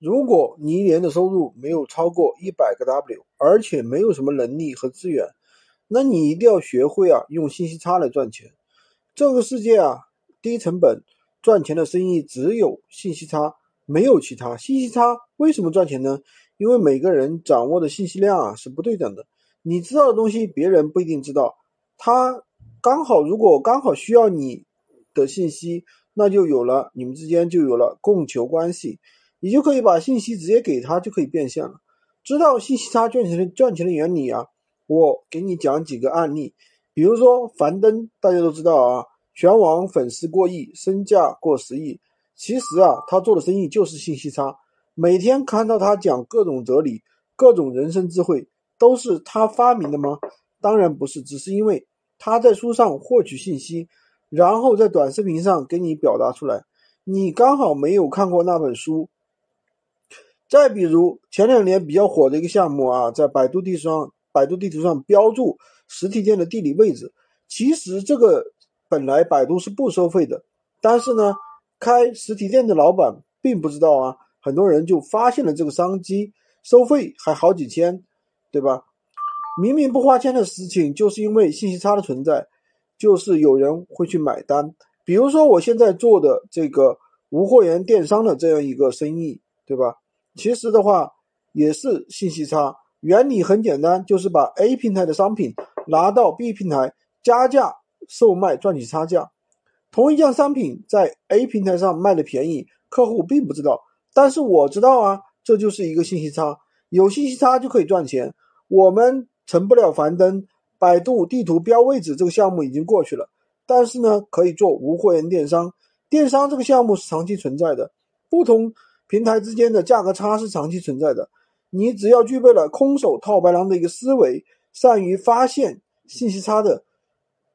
如果你一年的收入没有超过一百个 W，而且没有什么能力和资源，那你一定要学会啊，用信息差来赚钱。这个世界啊，低成本赚钱的生意只有信息差，没有其他。信息差为什么赚钱呢？因为每个人掌握的信息量啊是不对等的，你知道的东西别人不一定知道。他刚好如果刚好需要你的信息，那就有了你们之间就有了供求关系，你就可以把信息直接给他，就可以变现了。知道信息差赚钱的赚钱的原理啊。我给你讲几个案例，比如说樊登，大家都知道啊，全网粉丝过亿，身价过十亿。其实啊，他做的生意就是信息差。每天看到他讲各种哲理、各种人生智慧，都是他发明的吗？当然不是，只是因为他在书上获取信息，然后在短视频上给你表达出来。你刚好没有看过那本书。再比如前两年比较火的一个项目啊，在百度地图上。百度地图上标注实体店的地理位置，其实这个本来百度是不收费的，但是呢，开实体店的老板并不知道啊，很多人就发现了这个商机，收费还好几千，对吧？明明不花钱的事情，就是因为信息差的存在，就是有人会去买单。比如说我现在做的这个无货源电商的这样一个生意，对吧？其实的话也是信息差。原理很简单，就是把 A 平台的商品拿到 B 平台加价售卖，赚取差价。同一件商品在 A 平台上卖的便宜，客户并不知道，但是我知道啊，这就是一个信息差。有信息差就可以赚钱。我们成不了樊登，百度地图标位置这个项目已经过去了，但是呢，可以做无货源电商。电商这个项目是长期存在的，不同平台之间的价格差是长期存在的。你只要具备了空手套白狼的一个思维，善于发现信息差的，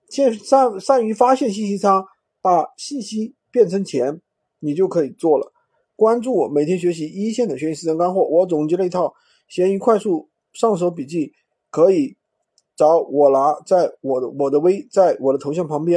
善善善于发现信息差，把信息变成钱，你就可以做了。关注我，每天学习一线的学习实战干货。我总结了一套闲鱼快速上手笔记，可以找我拿，在我的我的微，在我的头像旁边。